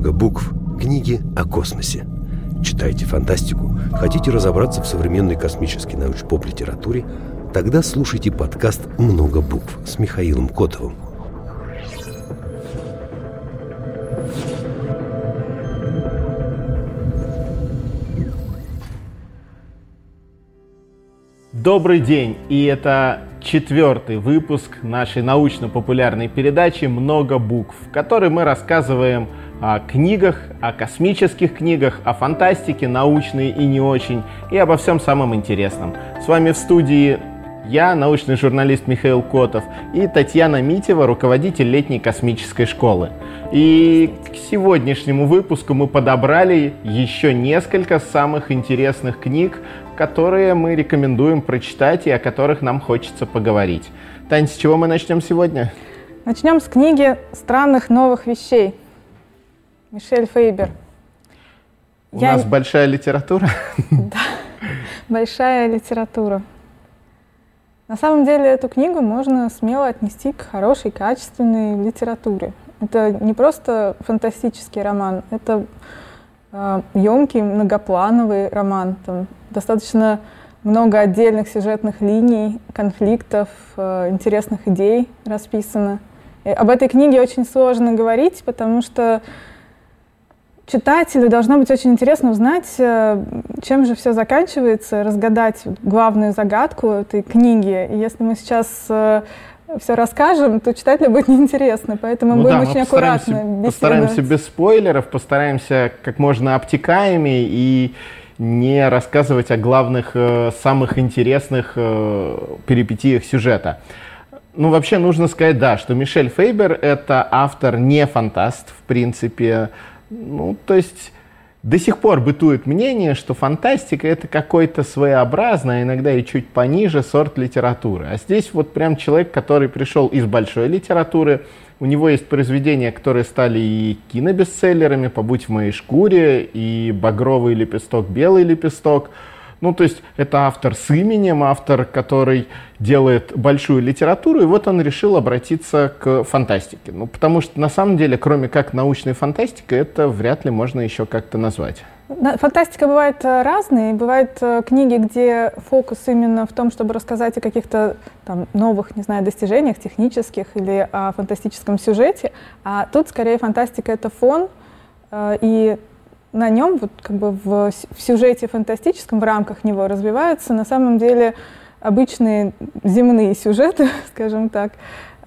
много букв. Книги о космосе. Читайте фантастику. Хотите разобраться в современной космической научно-поп-литературе? Тогда слушайте подкаст «Много букв» с Михаилом Котовым. Добрый день, и это четвертый выпуск нашей научно-популярной передачи «Много букв», в которой мы рассказываем о книгах, о космических книгах, о фантастике, научной и не очень, и обо всем самом интересном. С вами в студии я, научный журналист Михаил Котов, и Татьяна Митева, руководитель летней космической школы. И к сегодняшнему выпуску мы подобрали еще несколько самых интересных книг, которые мы рекомендуем прочитать и о которых нам хочется поговорить. Тань, с чего мы начнем сегодня? Начнем с книги «Странных новых вещей». Мишель Фейбер. У Я... нас большая литература? Да, большая литература. На самом деле эту книгу можно смело отнести к хорошей, качественной литературе. Это не просто фантастический роман, это э, емкий, многоплановый роман. Там достаточно много отдельных сюжетных линий, конфликтов, э, интересных идей расписано. И об этой книге очень сложно говорить, потому что читателю должно быть очень интересно узнать, э, чем же все заканчивается, разгадать главную загадку этой книги. И если мы сейчас э, все расскажем, то читателю будет неинтересно, поэтому ну, будем да, очень аккуратно Постараемся без спойлеров, постараемся как можно обтекаемее и не рассказывать о главных, э, самых интересных перипетиях сюжета. Ну, вообще нужно сказать, да, что Мишель Фейбер — это автор не фантаст, в принципе, ну, то есть до сих пор бытует мнение, что фантастика это какой-то своеобразный, а иногда и чуть пониже сорт литературы. А здесь вот прям человек, который пришел из большой литературы, у него есть произведения, которые стали и кинобестселлерами, «Побудь в моей шкуре», и «Багровый лепесток», «Белый лепесток», ну, то есть это автор с именем, автор, который делает большую литературу, и вот он решил обратиться к фантастике. Ну, потому что на самом деле, кроме как научной фантастики, это вряд ли можно еще как-то назвать. Фантастика бывает э, разной. Бывают э, книги, где фокус именно в том, чтобы рассказать о каких-то там, новых, не знаю, достижениях технических или о фантастическом сюжете. А тут скорее фантастика — это фон, э, и на нем, вот как бы в, в сюжете фантастическом, в рамках него развиваются на самом деле обычные земные сюжеты, скажем так,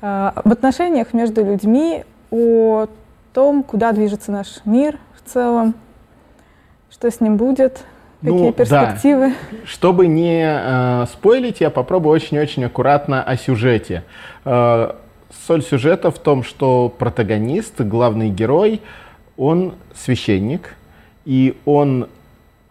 а, об отношениях между людьми, о том, куда движется наш мир в целом, что с ним будет, какие ну, перспективы. Да. Чтобы не э, спойлить, я попробую очень-очень аккуратно о сюжете. Э, соль сюжета в том, что протагонист, главный герой, он священник, и он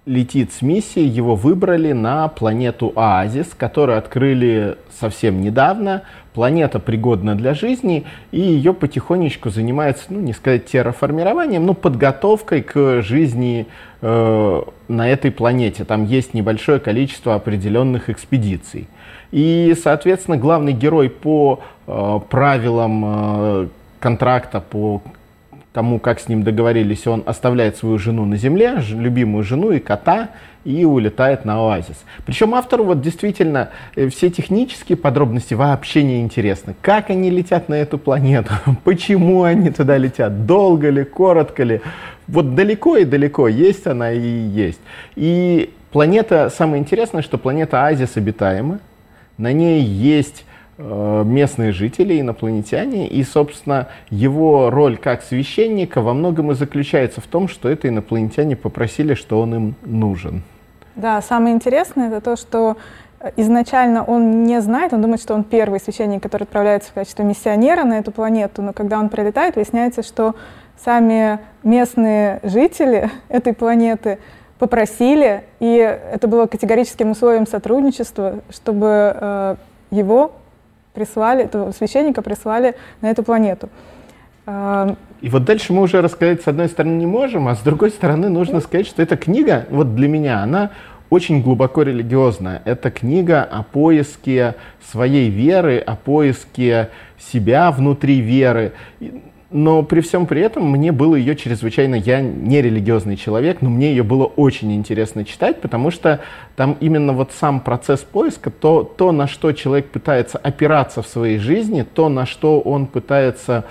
летит с миссией, его выбрали на планету Оазис, которую открыли совсем недавно. Планета пригодна для жизни, и ее потихонечку занимается, ну, не сказать терраформированием, но подготовкой к жизни э, на этой планете. Там есть небольшое количество определенных экспедиций. И, соответственно, главный герой по э, правилам э, контракта, по тому, как с ним договорились, он оставляет свою жену на земле, любимую жену и кота, и улетает на оазис. Причем автору вот действительно э, все технические подробности вообще не интересны. Как они летят на эту планету, почему они туда летят, долго ли, коротко ли. Вот далеко и далеко есть она и есть. И планета, самое интересное, что планета Оазис обитаема, на ней есть местные жители, инопланетяне, и, собственно, его роль как священника во многом и заключается в том, что это инопланетяне попросили, что он им нужен. Да, самое интересное это то, что изначально он не знает, он думает, что он первый священник, который отправляется в качестве миссионера на эту планету, но когда он прилетает, выясняется, что сами местные жители этой планеты попросили, и это было категорическим условием сотрудничества, чтобы э, его прислали, этого священника прислали на эту планету. И вот дальше мы уже рассказать с одной стороны не можем, а с другой стороны нужно сказать, что эта книга, вот для меня, она очень глубоко религиозная. Это книга о поиске своей веры, о поиске себя внутри веры. Но при всем при этом мне было ее чрезвычайно, я не религиозный человек, но мне ее было очень интересно читать, потому что там именно вот сам процесс поиска, то, то на что человек пытается опираться в своей жизни, то, на что он пытается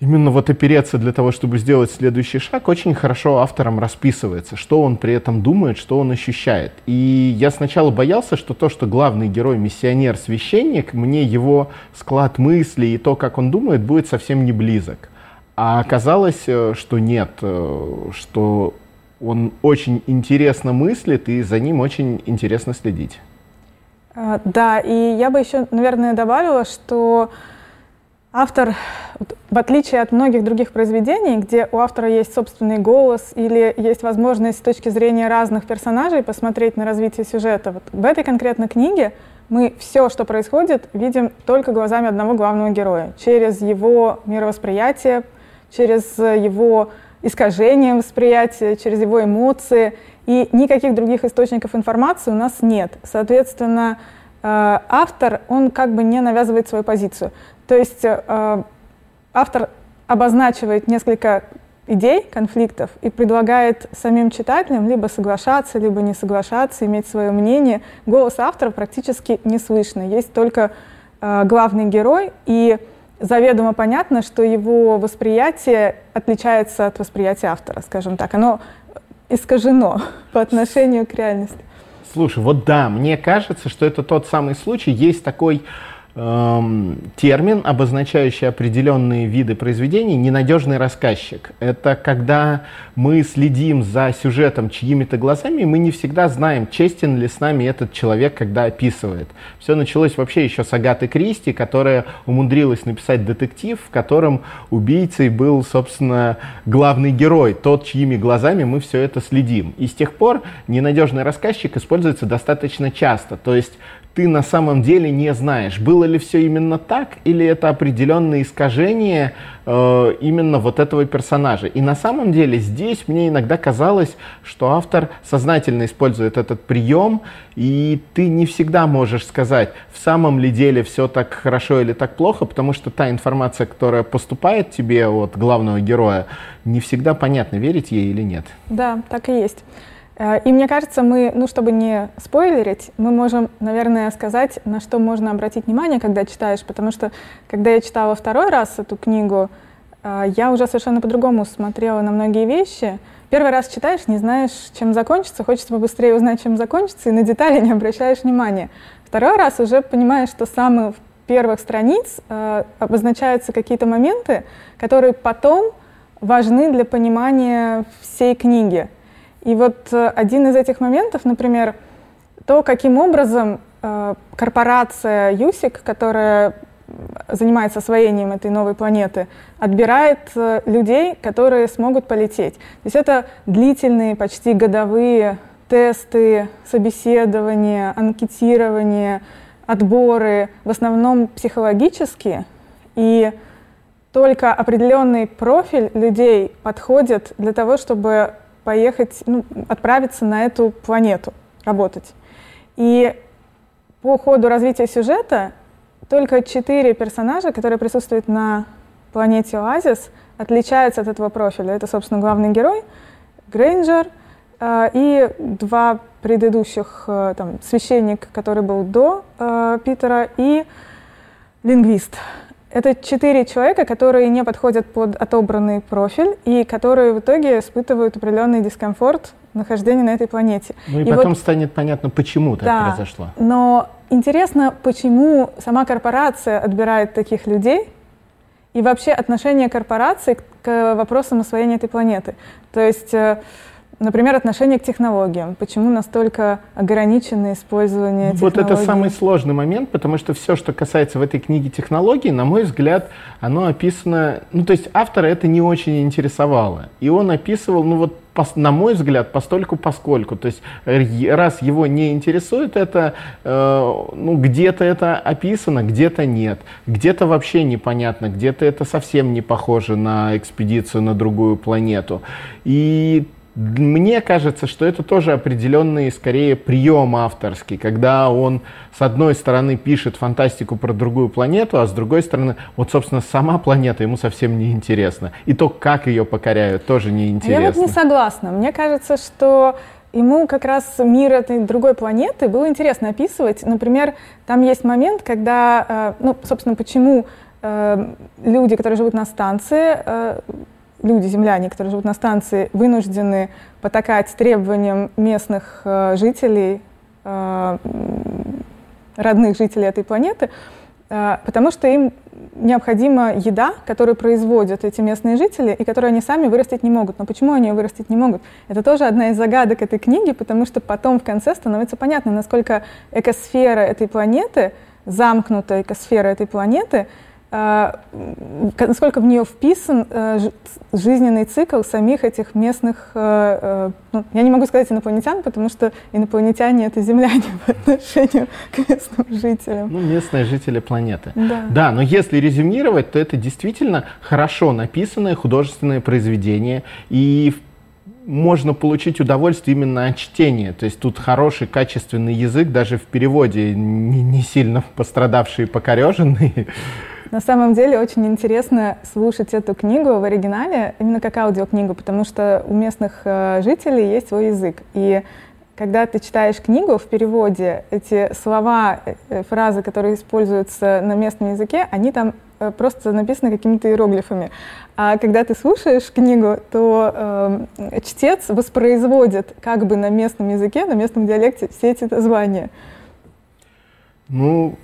именно вот опереться для того, чтобы сделать следующий шаг, очень хорошо автором расписывается, что он при этом думает, что он ощущает. И я сначала боялся, что то, что главный герой миссионер, священник, мне его склад мыслей и то, как он думает, будет совсем не близок. А оказалось, э, что нет, э, что он очень интересно мыслит, и за ним очень интересно следить. А, да, и я бы еще, наверное, добавила, что Автор, в отличие от многих других произведений, где у автора есть собственный голос или есть возможность с точки зрения разных персонажей посмотреть на развитие сюжета, вот в этой конкретной книге мы все, что происходит, видим только глазами одного главного героя, через его мировосприятие, через его искажение восприятия, через его эмоции, и никаких других источников информации у нас нет. Соответственно, э, автор, он как бы не навязывает свою позицию. То есть э, автор обозначивает несколько идей, конфликтов и предлагает самим читателям либо соглашаться, либо не соглашаться, иметь свое мнение. Голос автора практически не слышно. Есть только э, главный герой, и заведомо понятно, что его восприятие отличается от восприятия автора, скажем так. Оно искажено по отношению к реальности. Слушай, вот да, мне кажется, что это тот самый случай. Есть такой термин, обозначающий определенные виды произведений, ненадежный рассказчик. Это когда мы следим за сюжетом чьими-то глазами, мы не всегда знаем, честен ли с нами этот человек, когда описывает. Все началось вообще еще с Агаты Кристи, которая умудрилась написать детектив, в котором убийцей был, собственно, главный герой, тот, чьими глазами мы все это следим. И с тех пор ненадежный рассказчик используется достаточно часто. То есть ты на самом деле не знаешь, было ли все именно так, или это определенное искажение э, именно вот этого персонажа. И на самом деле здесь мне иногда казалось, что автор сознательно использует этот прием, и ты не всегда можешь сказать, в самом ли деле все так хорошо или так плохо, потому что та информация, которая поступает тебе от главного героя, не всегда понятно, верить ей или нет. Да, так и есть. Э, и мне кажется, мы, ну, чтобы не спойлерить, мы можем, наверное, сказать, на что можно обратить внимание, когда читаешь, потому что, когда я читала второй раз эту книгу, э, я уже совершенно по-другому смотрела на многие вещи. Первый раз читаешь, не знаешь, чем закончится, хочется побыстрее узнать, чем закончится, и на детали не обращаешь внимания. Второй раз уже понимаешь, что с самых первых страниц э, обозначаются какие-то моменты, которые потом важны для понимания всей книги. И вот э, один из этих моментов, например, то, каким образом э, корпорация ЮСИК, которая занимается освоением этой новой планеты, отбирает э, людей, которые смогут полететь. То есть это длительные, почти годовые тесты, собеседования, анкетирование, отборы, в основном психологические. И только определенный профиль людей подходит для того, чтобы поехать, ну, отправиться на эту планету работать. И по ходу развития сюжета только четыре персонажа, которые присутствуют на планете Оазис, отличаются от этого профиля. Это, собственно, главный герой, Грейнджер, э, и два предыдущих, э, там, священник, который был до э, Питера, и лингвист. Это четыре человека, которые не подходят под отобранный профиль и которые в итоге испытывают определенный дискомфорт нахождения на этой планете. Ну и, и потом вот, станет понятно, почему так да, произошло. Но интересно, почему сама корпорация отбирает таких людей и вообще отношение корпорации к вопросам освоения этой планеты. То есть э, Например, отношение к технологиям. Почему настолько ограничено использование технологий? Вот это самый сложный момент, потому что все, что касается в этой книге технологий, на мой взгляд, оно описано... Ну, то есть автора это не очень интересовало. И он описывал, ну вот, на мой взгляд, постольку поскольку. То есть раз его не интересует это, э, ну, где-то это описано, где-то нет. Где-то вообще непонятно, где-то это совсем не похоже на экспедицию на другую планету. И мне кажется, что это тоже определенный, скорее, прием авторский, когда он, с одной стороны, пишет фантастику про другую планету, а с другой стороны, вот, собственно, сама планета ему совсем не интересна. И то, как ее покоряют, тоже не интересно. Я вот не согласна. Мне кажется, что ему как раз мир этой другой планеты было интересно описывать. Например, там есть момент, когда, э, ну, собственно, почему э, люди, которые живут на станции, э, люди, земляне, которые живут на станции, вынуждены потакать требованиям местных э, жителей, э, родных жителей этой планеты, э, потому что им необходима еда, которую производят эти местные жители, и которую они сами вырастить не могут. Но почему они ее вырастить не могут? Это тоже одна из загадок этой книги, потому что потом в конце становится понятно, насколько экосфера этой планеты, замкнутая экосфера этой планеты, насколько в нее вписан э, жизненный цикл самих этих местных, э, э, ну, я не могу сказать инопланетян, потому что инопланетяне — это земляне по отношению к местным жителям. Ну, местные жители планеты. Да. да, но если резюмировать, то это действительно хорошо написанное художественное произведение, и можно получить удовольствие именно от чтения. То есть тут хороший, качественный язык, даже в переводе не, не сильно пострадавший и покореженный. На самом деле очень интересно слушать эту книгу в оригинале, именно как аудиокнигу, потому что у местных э, жителей есть свой язык. И когда ты читаешь книгу в переводе, эти слова, э, фразы, которые используются на местном языке, они там э, просто написаны какими-то иероглифами. А когда ты слушаешь книгу, то э, чтец воспроизводит как бы на местном языке, на местном диалекте все эти названия. Ну,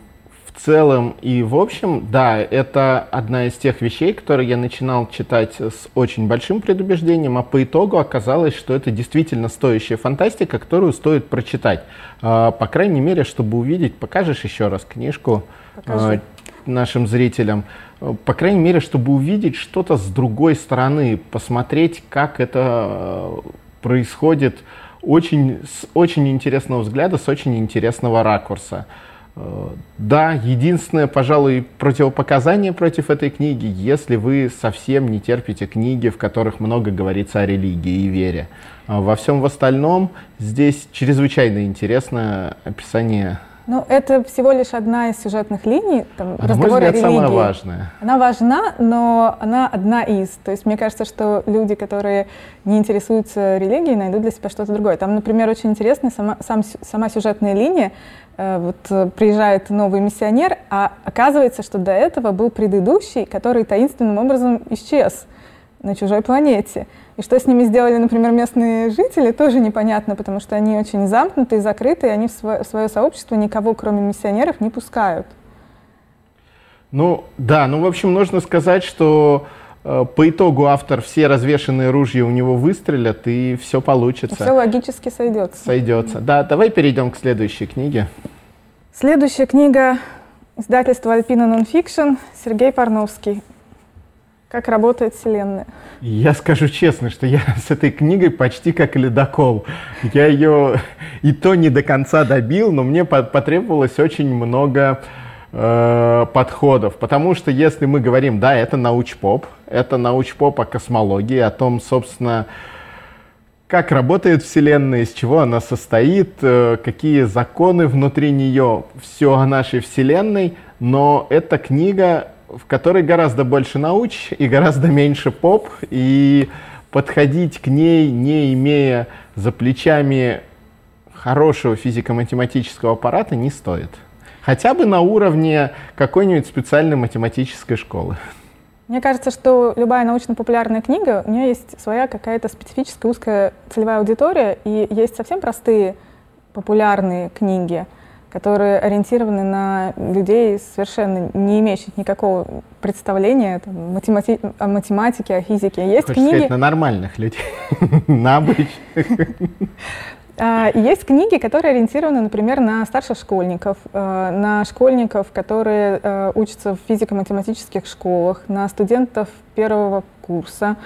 в целом и в общем, да, это одна из тех вещей, которые я начинал читать с очень большим предубеждением, а по итогу оказалось, что это действительно стоящая фантастика, которую стоит прочитать. А, по крайней мере, чтобы увидеть, покажешь еще раз книжку Покажи. А, нашим зрителям. По крайней мере, чтобы увидеть что-то с другой стороны, посмотреть, как это э, происходит очень, с очень интересного взгляда, с очень интересного ракурса. Да, единственное, пожалуй, противопоказание против этой книги, если вы совсем не терпите книги, в которых много говорится о религии и вере. А во всем остальном здесь чрезвычайно интересное описание ну, это всего лишь одна из сюжетных линий, там, а разговор о религии. самая важная. Она важна, но она одна из. То есть мне кажется, что люди, которые не интересуются религией, найдут для себя что-то другое. Там, например, очень интересная сама, сам, сама сюжетная линия. Э, вот э, приезжает новый миссионер, а оказывается, что до этого был предыдущий, который таинственным образом исчез на чужой планете. И что с ними сделали, например, местные жители, тоже непонятно, потому что они очень замкнуты, закрыты, и они в свое, в свое сообщество никого, кроме миссионеров, не пускают. Ну, да, ну, в общем, нужно сказать, что э, по итогу автор все развешенные ружья у него выстрелят, и все получится. Все логически сойдется. Сойдется. Да, давай перейдем к следующей книге. Следующая книга издательства Alpina Nonfiction Сергей Парновский как работает Вселенная? Я скажу честно, что я с этой книгой почти как ледокол. Я ее и то не до конца добил, но мне потребовалось очень много э, подходов. Потому что если мы говорим, да, это научпоп, это научпоп о космологии, о том, собственно, как работает Вселенная, из чего она состоит, э, какие законы внутри нее, все о нашей Вселенной, но эта книга в которой гораздо больше науч и гораздо меньше поп, и подходить к ней, не имея за плечами хорошего физико-математического аппарата, не стоит. Хотя бы на уровне какой-нибудь специальной математической школы. Мне кажется, что любая научно-популярная книга, у нее есть своя какая-то специфическая узкая целевая аудитория, и есть совсем простые популярные книги – которые ориентированы на людей, совершенно не имеющих никакого представления там, математи о математике, о физике. Есть Хочешь книги... сказать, на нормальных людей, на обычных. А, есть книги, которые ориентированы, например, на старших школьников, э, на школьников, которые э, учатся в физико-математических школах, на студентов первого курса,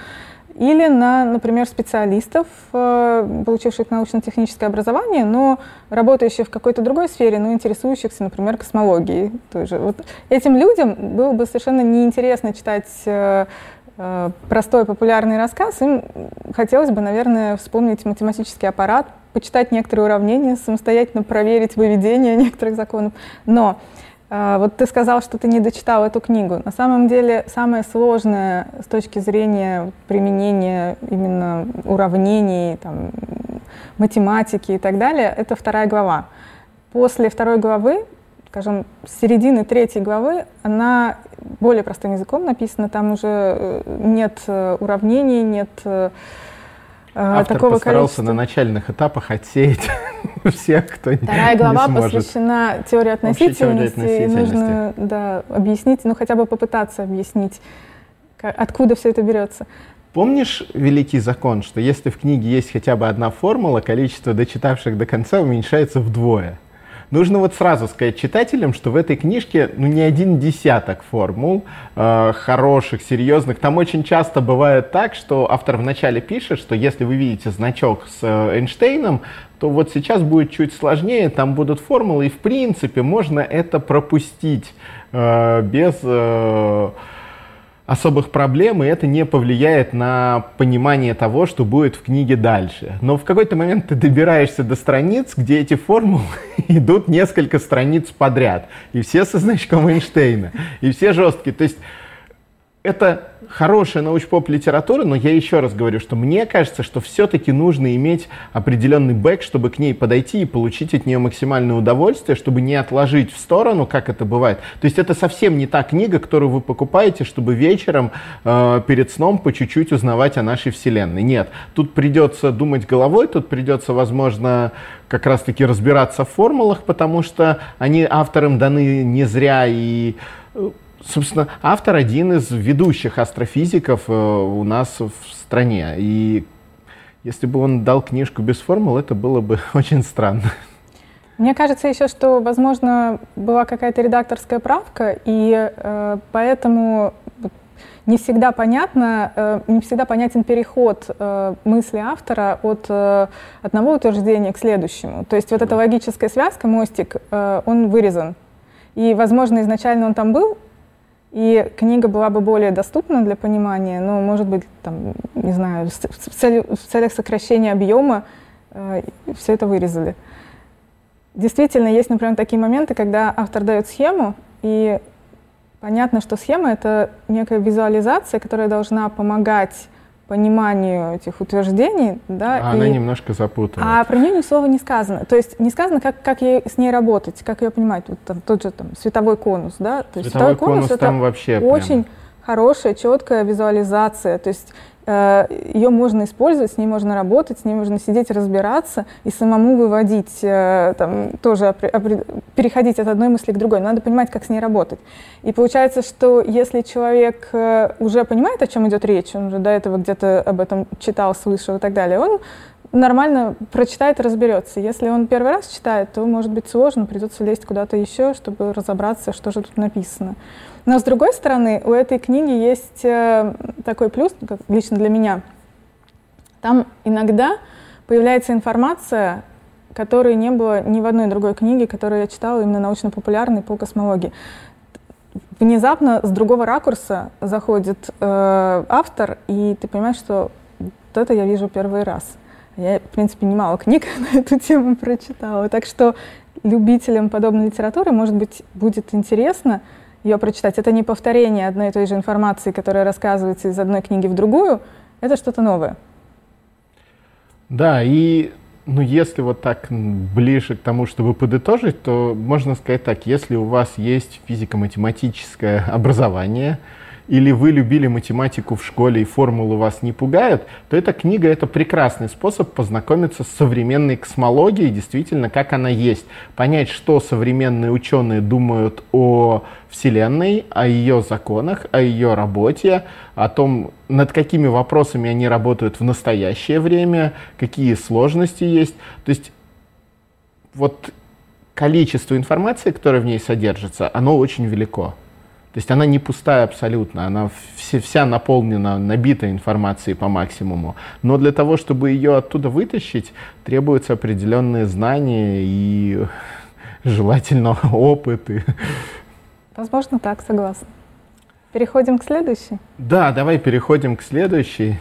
или на, например, специалистов, э, получивших научно-техническое образование, но работающих в какой-то другой сфере, но интересующихся, например, космологией. Тоже. Вот этим людям было бы совершенно неинтересно читать э, э, простой популярный рассказ, им хотелось бы, наверное, вспомнить математический аппарат, почитать некоторые уравнения, самостоятельно проверить выведение некоторых законов. Но вот ты сказал, что ты не дочитал эту книгу. На самом деле самое сложное с точки зрения применения именно уравнений, там, математики и так далее, это вторая глава. После второй главы скажем, с середины третьей главы она более простым языком написана, там уже э, нет э, уравнений, нет э, Автор такого постарался количества. на начальных этапах отсеять всех, кто Вторая глава не сможет. посвящена теории Общей теории относительности, нужно да, объяснить, ну хотя бы попытаться объяснить, как, откуда все это берется. Помнишь великий закон, что если в книге есть хотя бы одна формула, количество дочитавших до конца уменьшается вдвое? Нужно вот сразу сказать читателям, что в этой книжке ну, не один десяток формул э, хороших, серьезных. Там очень часто бывает так, что автор вначале пишет, что если вы видите значок с э, Эйнштейном, то вот сейчас будет чуть сложнее, там будут формулы, и в принципе можно это пропустить э, без... Э, особых проблем, и это не повлияет на понимание того, что будет в книге дальше. Но в какой-то момент ты добираешься до страниц, где эти формулы идут несколько страниц подряд, и все со значком Эйнштейна, и все жесткие. То есть это хорошая научпоп литература, но я еще раз говорю, что мне кажется, что все-таки нужно иметь определенный бэк, чтобы к ней подойти и получить от нее максимальное удовольствие, чтобы не отложить в сторону, как это бывает. То есть это совсем не та книга, которую вы покупаете, чтобы вечером э, перед сном по чуть-чуть узнавать о нашей Вселенной. Нет, тут придется думать головой, тут придется, возможно, как раз-таки разбираться в формулах, потому что они авторам даны не зря и э, собственно, автор один из ведущих астрофизиков э, у нас в стране. И если бы он дал книжку без формул, это было бы очень странно. Мне кажется еще, что, возможно, была какая-то редакторская правка, и э, поэтому не всегда понятно, э, не всегда понятен переход э, мысли автора от э, одного утверждения к следующему. То есть вот эта логическая связка, мостик, э, он вырезан. И, возможно, изначально он там был, и книга была бы более доступна для понимания, но, может быть, там, не знаю, в, цели, в целях сокращения объема э, все это вырезали. Действительно, есть, например, такие моменты, когда автор дает схему, и понятно, что схема — это некая визуализация, которая должна помогать пониманию этих утверждений, да, а и... она немножко запутана. А про нее ни слова не сказано. То есть не сказано, как, как ей с ней работать, как ее понимать. Вот там, тот же там световой конус, да. То есть световой, световой конус, конус это вообще очень прям... хорошая, четкая визуализация. То есть ее можно использовать, с ней можно работать, с ней можно сидеть, разбираться и самому выводить, э, там, тоже переходить от одной мысли к другой. Надо понимать, как с ней работать. И получается, что если человек э, уже понимает, о чем идет речь, он уже до этого где-то об этом читал, слышал и так далее, он нормально прочитает и разберется. Если он первый раз читает, то может быть сложно, придется лезть куда-то еще, чтобы разобраться, что же тут написано. Но с другой стороны, у этой книги есть э, такой плюс, как лично для меня. Там иногда появляется информация, которой не было ни в одной другой книге, которую я читала именно научно-популярной по космологии. Внезапно с другого ракурса заходит э, автор, и ты понимаешь, что вот это я вижу первый раз. Я, в принципе, немало книг на эту тему прочитала. Так что любителям подобной литературы, может быть, будет интересно ее прочитать. Это не повторение одной и той же информации, которая рассказывается из одной книги в другую, это что-то новое. Да, и ну, если вот так ближе к тому, чтобы подытожить, то можно сказать так, если у вас есть физико-математическое образование, или вы любили математику в школе и формулы вас не пугают, то эта книга — это прекрасный способ познакомиться с современной космологией, действительно, как она есть. Понять, что современные ученые думают о Вселенной, о ее законах, о ее работе, о том, над какими вопросами они работают в настоящее время, какие сложности есть. То есть вот количество информации, которое в ней содержится, оно очень велико. То есть она не пустая абсолютно, она все, вся наполнена, набита информацией по максимуму. Но для того, чтобы ее оттуда вытащить, требуются определенные знания и желательно опыт. Возможно, так, согласна. Переходим к следующей? Да, давай переходим к следующей.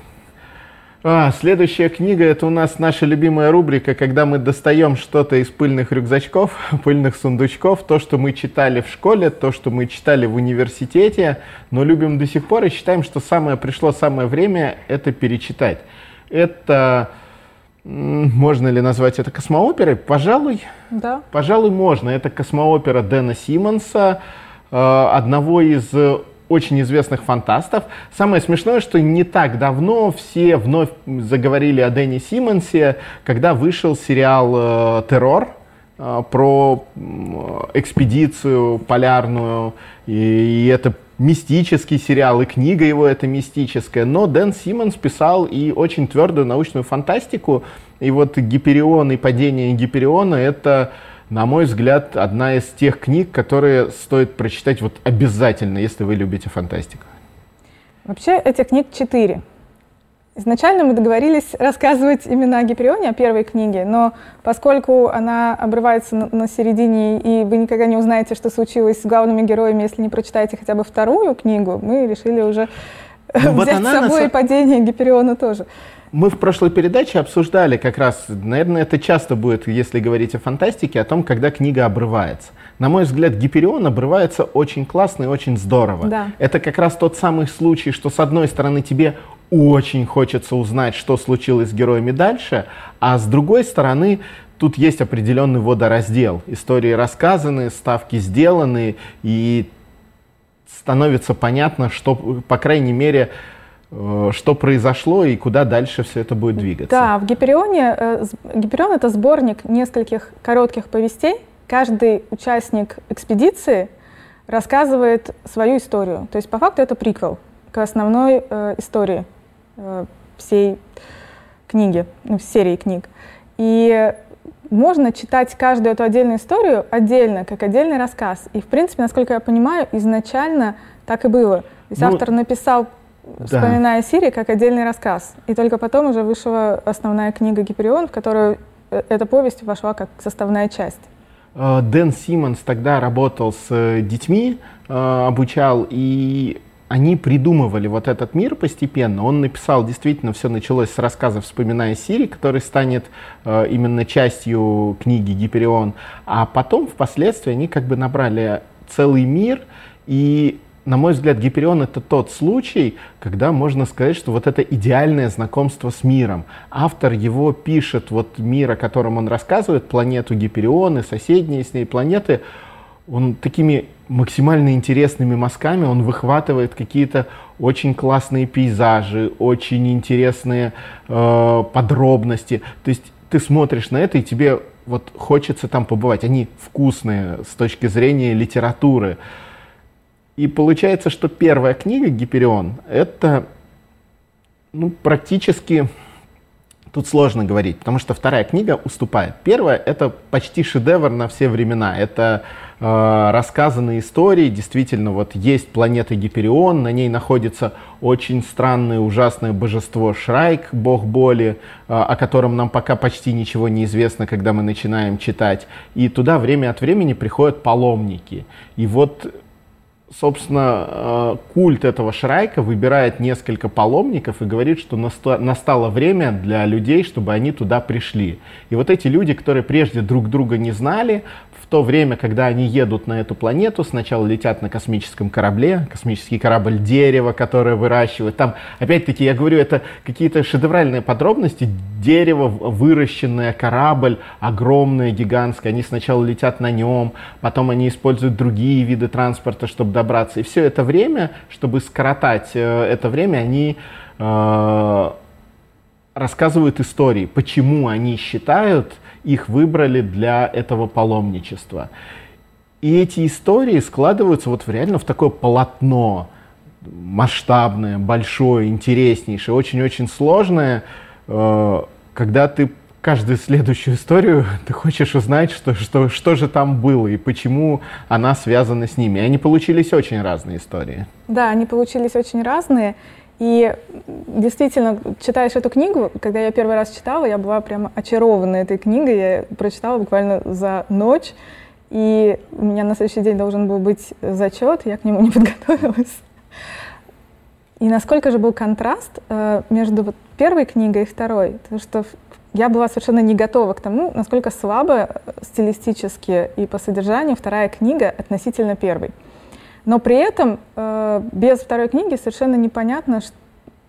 А, следующая книга это у нас наша любимая рубрика, когда мы достаем что-то из пыльных рюкзачков, пыльных сундучков, то, что мы читали в школе, то, что мы читали в университете, но любим до сих пор и считаем, что самое пришло самое время это перечитать. Это можно ли назвать это космооперой? Пожалуй. Да. Пожалуй, можно. Это космоопера Дэна Симмонса, э, одного из очень известных фантастов. Самое смешное, что не так давно все вновь заговорили о Дэнни Симмонсе, когда вышел сериал э, «Террор», э, про экспедицию полярную, и, это мистический сериал, и книга его это мистическая, но Дэн Симмонс писал и очень твердую научную фантастику, и вот «Гиперион» и «Падение Гипериона» — это на мой взгляд, одна из тех книг, которые стоит прочитать вот обязательно, если вы любите фантастику. Вообще этих книг четыре. Изначально мы договорились рассказывать именно о Гиперионе, о первой книге, но поскольку она обрывается на, на середине, и вы никогда не узнаете, что случилось с главными героями, если не прочитаете хотя бы вторую книгу, мы решили уже ну, взять вот с собой на... падение Гипериона тоже. Мы в прошлой передаче обсуждали как раз, наверное, это часто будет, если говорить о фантастике, о том, когда книга обрывается. На мой взгляд, Гиперион обрывается очень классно и очень здорово. Да. Это как раз тот самый случай, что с одной стороны тебе очень хочется узнать, что случилось с героями дальше, а с другой стороны тут есть определенный водораздел. Истории рассказаны, ставки сделаны, и становится понятно, что, по крайней мере, что произошло и куда дальше все это будет двигаться. Да, в Гиперионе, э, Гиперион это сборник нескольких коротких повестей. Каждый участник экспедиции рассказывает свою историю. То есть по факту это приквел к основной э, истории э, всей книги, ну, серии книг. И можно читать каждую эту отдельную историю отдельно, как отдельный рассказ. И, в принципе, насколько я понимаю, изначально так и было. То есть ну, автор написал вспоминая да. Сирии как отдельный рассказ. И только потом уже вышла основная книга «Гиперион», в которую э, эта повесть вошла как составная часть. Э, Дэн Симмонс тогда работал с э, детьми, обучал, и они придумывали вот этот мир постепенно. Он написал, действительно, все началось с рассказа «Вспоминая Сири», который станет именно частью книги «Гиперион». А потом, впоследствии, они как бы набрали целый мир, и на мой взгляд, Гиперион это тот случай, когда можно сказать, что вот это идеальное знакомство с миром. Автор его пишет, вот мир, о котором он рассказывает, планету Гиперион и соседние с ней планеты, он такими максимально интересными мазками, он выхватывает какие-то очень классные пейзажи, очень интересные э, подробности. То есть ты смотришь на это, и тебе вот хочется там побывать. Они вкусные с точки зрения литературы. И получается, что первая книга «Гиперион» — это ну, практически... Тут сложно говорить, потому что вторая книга уступает. Первая — это почти шедевр на все времена. Это э, рассказанные истории. Действительно, вот есть планета Гиперион, на ней находится очень странное, ужасное божество Шрайк, бог боли, э, о котором нам пока почти ничего не известно, когда мы начинаем читать. И туда время от времени приходят паломники. И вот собственно, э, культ этого Шрайка выбирает несколько паломников и говорит, что настало время для людей, чтобы они туда пришли. И вот эти люди, которые прежде друг друга не знали, в то время, когда они едут на эту планету, сначала летят на космическом корабле, космический корабль дерево, которое выращивают. Там, опять-таки, я говорю, это какие-то шедевральные подробности. Дерево, выращенное, корабль, огромное, гигантское. Они сначала летят на нем, потом они используют другие виды транспорта, чтобы. И все это время, чтобы скоротать э, это время, они э, рассказывают истории, почему они считают, их выбрали для этого паломничества. И эти истории складываются вот реально в такое полотно. Масштабное, большое, интереснейшее, очень-очень сложное, э, когда ты каждую следующую историю ты хочешь узнать, что, что, что же там было и почему она связана с ними. И они получились очень разные истории. Да, они получились очень разные. И действительно, читаешь эту книгу, когда я первый раз читала, я была прямо очарована этой книгой. Я прочитала буквально за ночь. И у меня на следующий день должен был быть зачет, я к нему не подготовилась. И насколько же был контраст э, между первой книгой и второй, потому что я была совершенно не готова к тому, насколько слабо э, стилистически и по содержанию вторая книга относительно первой. Но при этом э, без второй книги совершенно непонятно,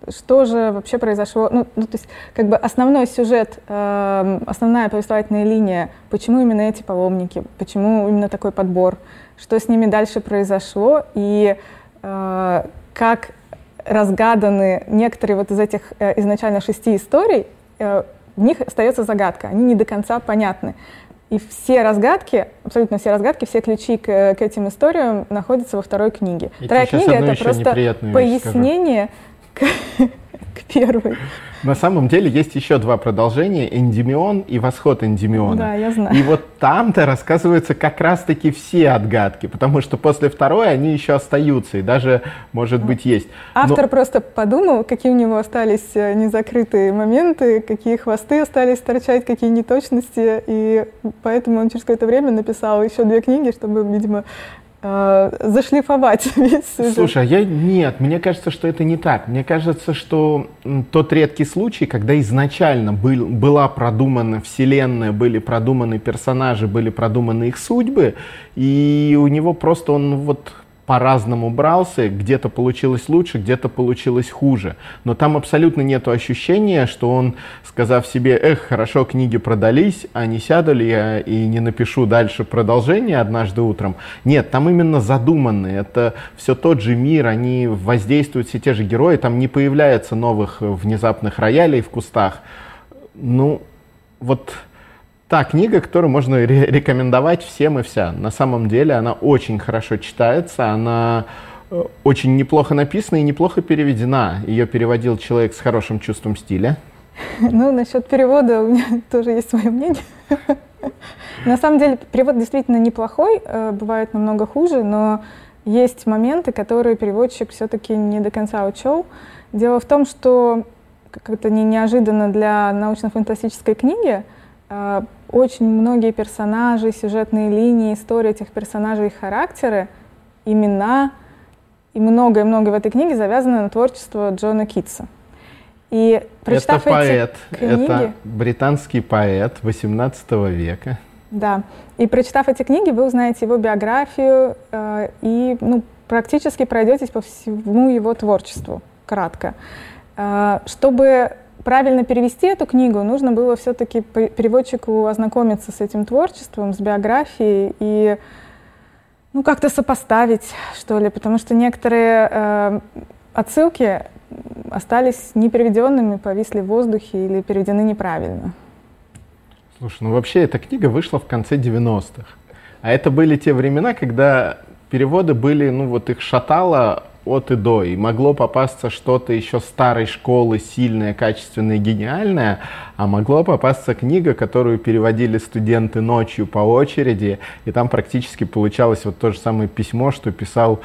что же вообще произошло. Ну, ну то есть как бы основной сюжет, э, основная повествовательная линия, почему именно эти паломники, почему именно такой подбор, что с ними дальше произошло и э, как разгаданы некоторые вот из этих э, изначально шести историй, э, в них остается загадка, они не до конца понятны. И все разгадки, абсолютно все разгадки, все ключи к, к этим историям находятся во второй книге. Я Вторая книга это просто пояснение к, к первой. На самом деле есть еще два продолжения, Эндимион и Восход Эндимиона. Да, я знаю. И вот там-то рассказываются как раз-таки все отгадки, потому что после второй они еще остаются, и даже, может быть, есть. Автор Но... просто подумал, какие у него остались э, незакрытые моменты, какие хвосты остались торчать, какие неточности, и поэтому он через какое-то время написал еще две книги, чтобы, видимо, э, зашлифовать весь сюжет. Слушай, а я нет, мне кажется, что это не так. Мне кажется, что тот редкий случай, когда изначально был, была продумана вселенная, были продуманы персонажи, были продуманы их судьбы, и у него просто он вот по-разному брался, где-то получилось лучше, где-то получилось хуже. Но там абсолютно нет ощущения, что он, сказав себе, эх, хорошо, книги продались, а не сяду ли я и не напишу дальше продолжение однажды утром. Нет, там именно задуманный. Это все тот же мир, они воздействуют все те же герои, там не появляется новых внезапных роялей в кустах. Ну, вот та книга, которую можно ре- рекомендовать всем и вся. На самом деле она очень хорошо читается, она э, очень неплохо написана и неплохо переведена. Ее переводил человек с хорошим чувством стиля. Ну, насчет перевода у меня тоже есть свое мнение. На самом деле перевод действительно неплохой, э, бывает намного хуже, но есть моменты, которые переводчик все-таки не до конца учел. Дело в том, что как-то не неожиданно для научно-фантастической книги э, очень многие персонажи, сюжетные линии, истории этих персонажей, их характеры, имена и многое-многое в этой книге завязано на творчество Джона Китса. И прочитав это поэт, эти книги, это британский поэт 18 века. Да, и прочитав эти книги, вы узнаете его биографию э, и ну, практически пройдетесь по всему его творчеству, кратко. Э, чтобы правильно перевести эту книгу, нужно было все-таки переводчику ознакомиться с этим творчеством, с биографией и ну, как-то сопоставить, что ли, потому что некоторые э, отсылки остались непереведенными, повисли в воздухе или переведены неправильно. Слушай, ну вообще эта книга вышла в конце 90-х. А это были те времена, когда переводы были, ну вот их шатало от и до. И могло попасться что-то еще старой школы, сильное, качественное, гениальное, а могло попасться книга, которую переводили студенты ночью по очереди, и там практически получалось вот то же самое письмо, что писал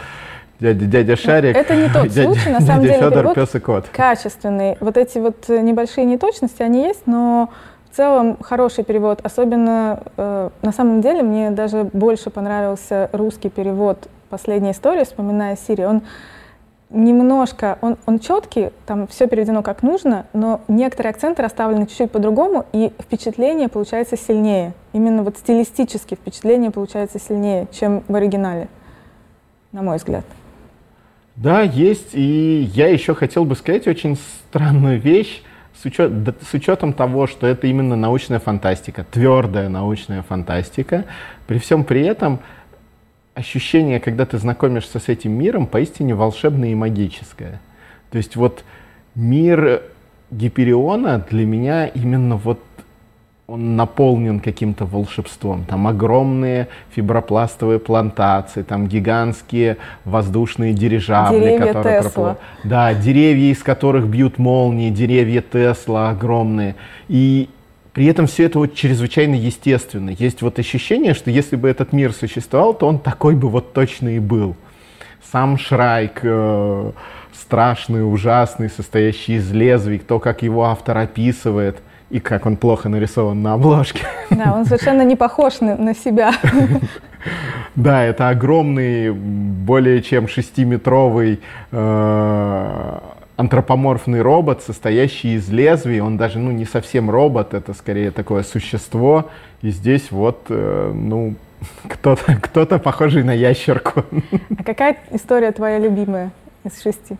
дядя, дядя Шарик, Это не тот дядя, случай, на самом деле, Федор, пес и кот. качественный. Вот эти вот небольшие неточности, они есть, но в целом хороший перевод. Особенно, э, на самом деле, мне даже больше понравился русский перевод последней истории, вспоминая Сирию. Он немножко, он, он четкий, там все переведено как нужно, но некоторые акценты расставлены чуть-чуть по-другому, и впечатление получается сильнее. Именно вот стилистически впечатление получается сильнее, чем в оригинале, на мой взгляд. Да, есть. И я еще хотел бы сказать очень странную вещь с, учет, с учетом того, что это именно научная фантастика, твердая научная фантастика. При всем при этом ощущение, когда ты знакомишься с этим миром, поистине волшебное и магическое. То есть вот мир Гипериона для меня именно вот он наполнен каким-то волшебством. Там огромные фибропластовые плантации, там гигантские воздушные дирижабли, деревья которые Тесла. Да, деревья, из которых бьют молнии, деревья Тесла огромные. И при этом все это вот чрезвычайно естественно. Есть вот ощущение, что если бы этот мир существовал, то он такой бы вот точно и был. Сам Шрайк, э, страшный, ужасный, состоящий из лезвий, то, как его автор описывает – И как он плохо нарисован на обложке. Да, он совершенно не похож на, на себя. Да, это огромный, более чем шестиметровый э, антропоморфный робот, состоящий из лезвий. Он даже, ну, не совсем робот, это скорее такое существо. И здесь вот, э, ну, кто-то, кто-то похожий на ящерку. А какая история твоя любимая из шести?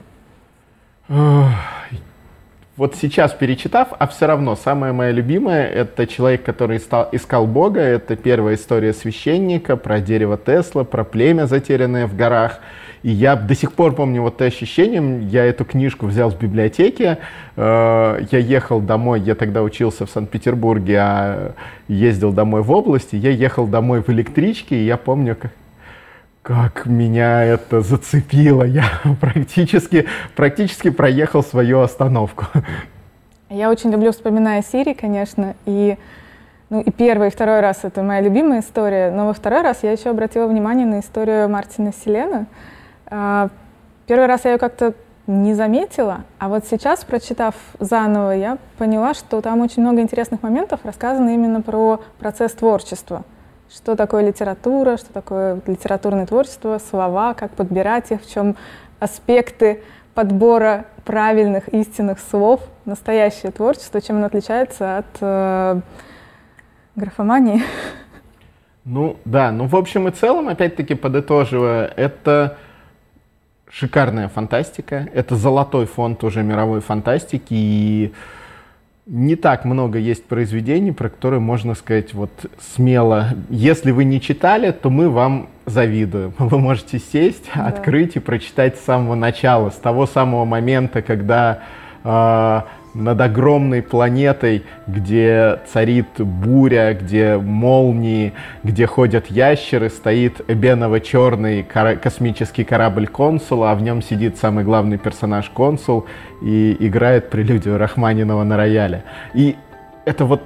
Вот сейчас перечитав, а все равно самая моя любимая — это человек, который искал, искал Бога. Это первая история священника про дерево Тесла, про племя, затерянное в горах. И я до сих пор помню вот это ощущение. Я эту книжку взял в библиотеке. Э, я ехал домой, я тогда учился в Санкт-Петербурге, а ездил домой в области. Я ехал домой в электричке, и я помню, как, как меня это зацепило. Я практически, практически проехал свою остановку. Я очень люблю, вспоминая Сири, конечно, и ну и первый, и второй раз это моя любимая история, но во второй раз я еще обратила внимание на историю Мартина Селена. А, первый раз я ее как-то не заметила, а вот сейчас, прочитав заново, я поняла, что там очень много интересных моментов рассказано именно про процесс творчества что такое литература, что такое литературное творчество, слова, как подбирать их, в чем аспекты подбора правильных, истинных слов, настоящее творчество, чем оно отличается от э, графомании. Ну да, ну в общем и целом, опять-таки подытоживая, это шикарная фантастика, это золотой фонд уже мировой фантастики, и не так много есть произведений, про которые можно сказать вот смело. Если вы не читали, то мы вам завидуем. Вы можете сесть, да. открыть и прочитать с самого начала, с того самого момента, когда э, над огромной планетой, где царит буря, где молнии, где ходят ящеры, стоит эбеново-черный космический корабль консула, а в нем сидит самый главный персонаж консул и играет прелюдию Рахманинова на рояле. И это вот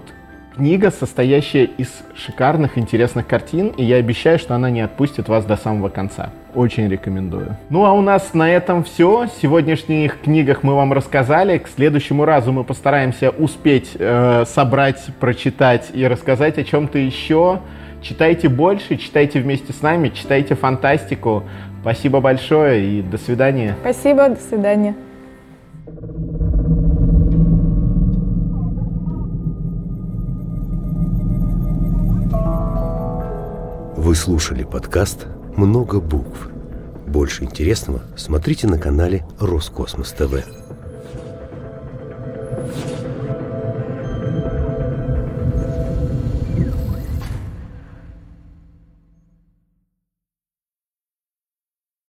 книга, состоящая из шикарных, интересных картин, и я обещаю, что она не отпустит вас до самого конца. Очень рекомендую. Ну а у нас на этом все. В сегодняшних книгах мы вам рассказали. К следующему разу мы постараемся успеть э, собрать, прочитать и рассказать о чем-то еще. Читайте больше, читайте вместе с нами, читайте фантастику. Спасибо большое и до свидания. Спасибо, до свидания. Вы слушали подкаст «Много букв». Больше интересного смотрите на канале Роскосмос ТВ.